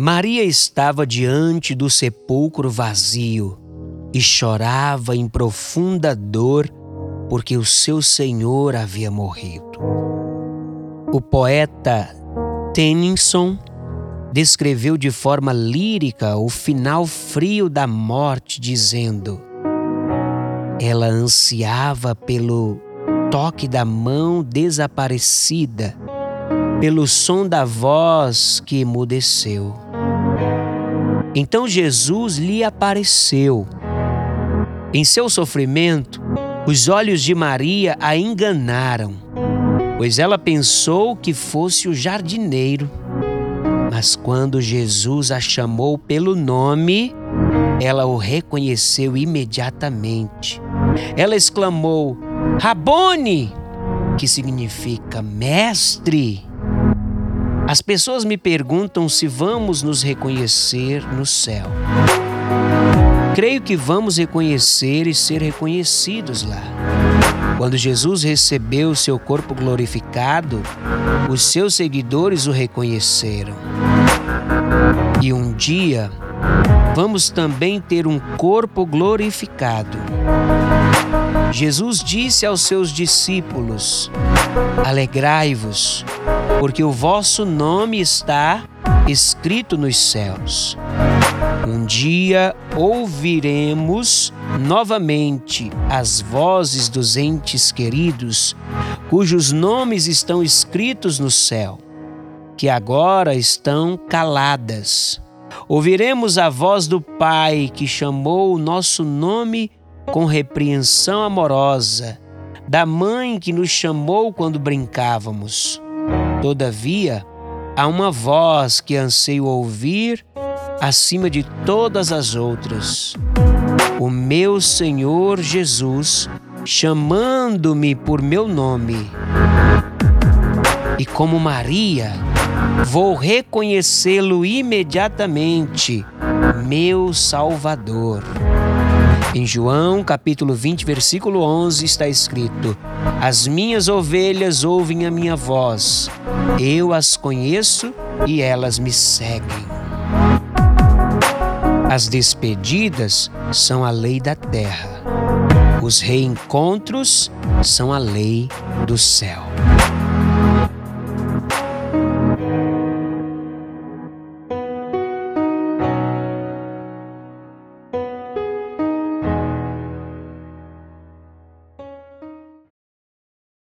Maria estava diante do sepulcro vazio e chorava em profunda dor porque o seu Senhor havia morrido. O poeta Tennyson descreveu de forma lírica o final frio da morte, dizendo: Ela ansiava pelo toque da mão desaparecida, pelo som da voz que emudeceu. Então Jesus lhe apareceu. Em seu sofrimento, os olhos de Maria a enganaram, pois ela pensou que fosse o jardineiro. Mas quando Jesus a chamou pelo nome, ela o reconheceu imediatamente. Ela exclamou: Rabone, que significa mestre. As pessoas me perguntam se vamos nos reconhecer no céu. Creio que vamos reconhecer e ser reconhecidos lá. Quando Jesus recebeu seu corpo glorificado, os seus seguidores o reconheceram. E um dia, vamos também ter um corpo glorificado. Jesus disse aos seus discípulos: Alegrai-vos, porque o vosso nome está escrito nos céus. Um dia ouviremos novamente as vozes dos entes queridos, cujos nomes estão escritos no céu, que agora estão caladas. Ouviremos a voz do Pai que chamou o nosso nome com repreensão amorosa, da mãe que nos chamou quando brincávamos. Todavia, há uma voz que anseio ouvir acima de todas as outras. O meu Senhor Jesus chamando-me por meu nome. E como Maria, vou reconhecê-lo imediatamente, meu Salvador. Em João, capítulo 20, versículo 11, está escrito: As minhas ovelhas ouvem a minha voz, eu as conheço e elas me seguem. As despedidas são a lei da terra, os reencontros são a lei do céu.